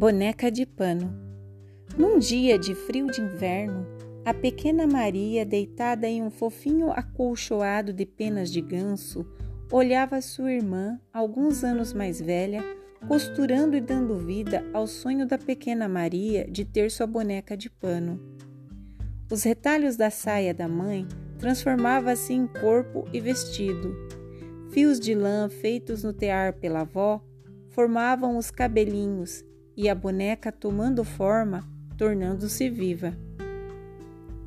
Boneca de pano. Num dia de frio de inverno, a pequena Maria, deitada em um fofinho acolchoado de penas de ganso, olhava sua irmã, alguns anos mais velha, costurando e dando vida ao sonho da pequena Maria de ter sua boneca de pano. Os retalhos da saia da mãe transformavam-se em corpo e vestido. Fios de lã feitos no tear pela avó formavam os cabelinhos e a boneca tomando forma, tornando-se viva.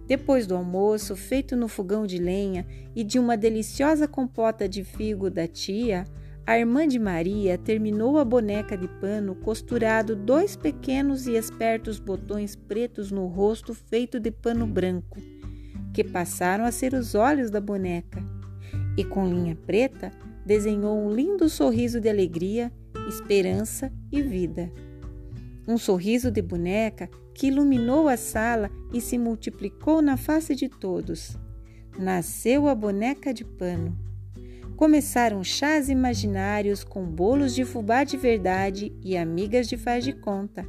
Depois do almoço, feito no fogão de lenha e de uma deliciosa compota de figo da tia, a irmã de Maria terminou a boneca de pano costurado dois pequenos e espertos botões pretos no rosto feito de pano branco, que passaram a ser os olhos da boneca, e com linha preta desenhou um lindo sorriso de alegria, esperança e vida um sorriso de boneca que iluminou a sala e se multiplicou na face de todos. Nasceu a boneca de pano. Começaram chás imaginários com bolos de fubá de verdade e amigas de faz de conta.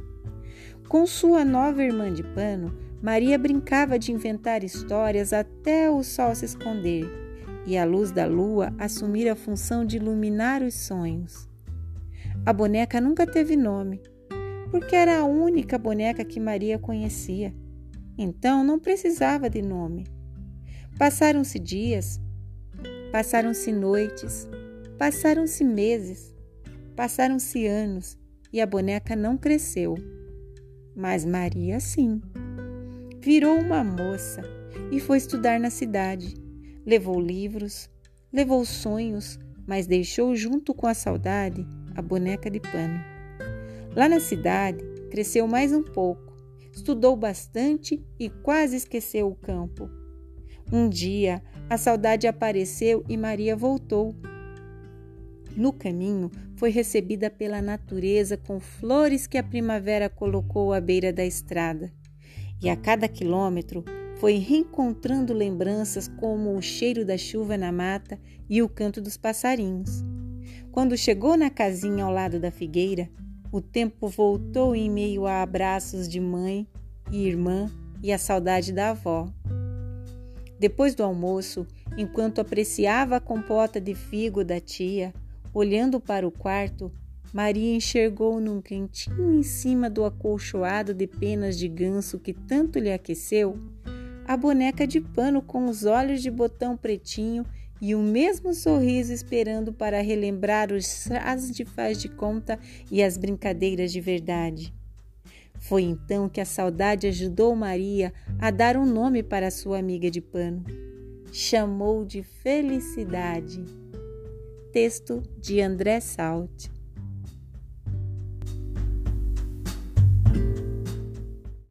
Com sua nova irmã de pano, Maria brincava de inventar histórias até o sol se esconder e a luz da lua assumir a função de iluminar os sonhos. A boneca nunca teve nome porque era a única boneca que Maria conhecia. Então não precisava de nome. Passaram-se dias, passaram-se noites, passaram-se meses, passaram-se anos e a boneca não cresceu. Mas Maria sim. Virou uma moça e foi estudar na cidade. Levou livros, levou sonhos, mas deixou junto com a saudade a boneca de pano. Lá na cidade, cresceu mais um pouco, estudou bastante e quase esqueceu o campo. Um dia, a saudade apareceu e Maria voltou. No caminho, foi recebida pela natureza com flores que a primavera colocou à beira da estrada. E a cada quilômetro, foi reencontrando lembranças como o cheiro da chuva na mata e o canto dos passarinhos. Quando chegou na casinha ao lado da figueira, o tempo voltou em meio a abraços de mãe e irmã e a saudade da avó. Depois do almoço, enquanto apreciava a compota de figo da tia, olhando para o quarto, Maria enxergou num cantinho em cima do acolchoado de penas de ganso que tanto lhe aqueceu, a boneca de pano com os olhos de botão pretinho e o mesmo sorriso esperando para relembrar os chás de faz de conta e as brincadeiras de verdade. Foi então que a saudade ajudou Maria a dar um nome para sua amiga de pano. Chamou de Felicidade. Texto de André Salt.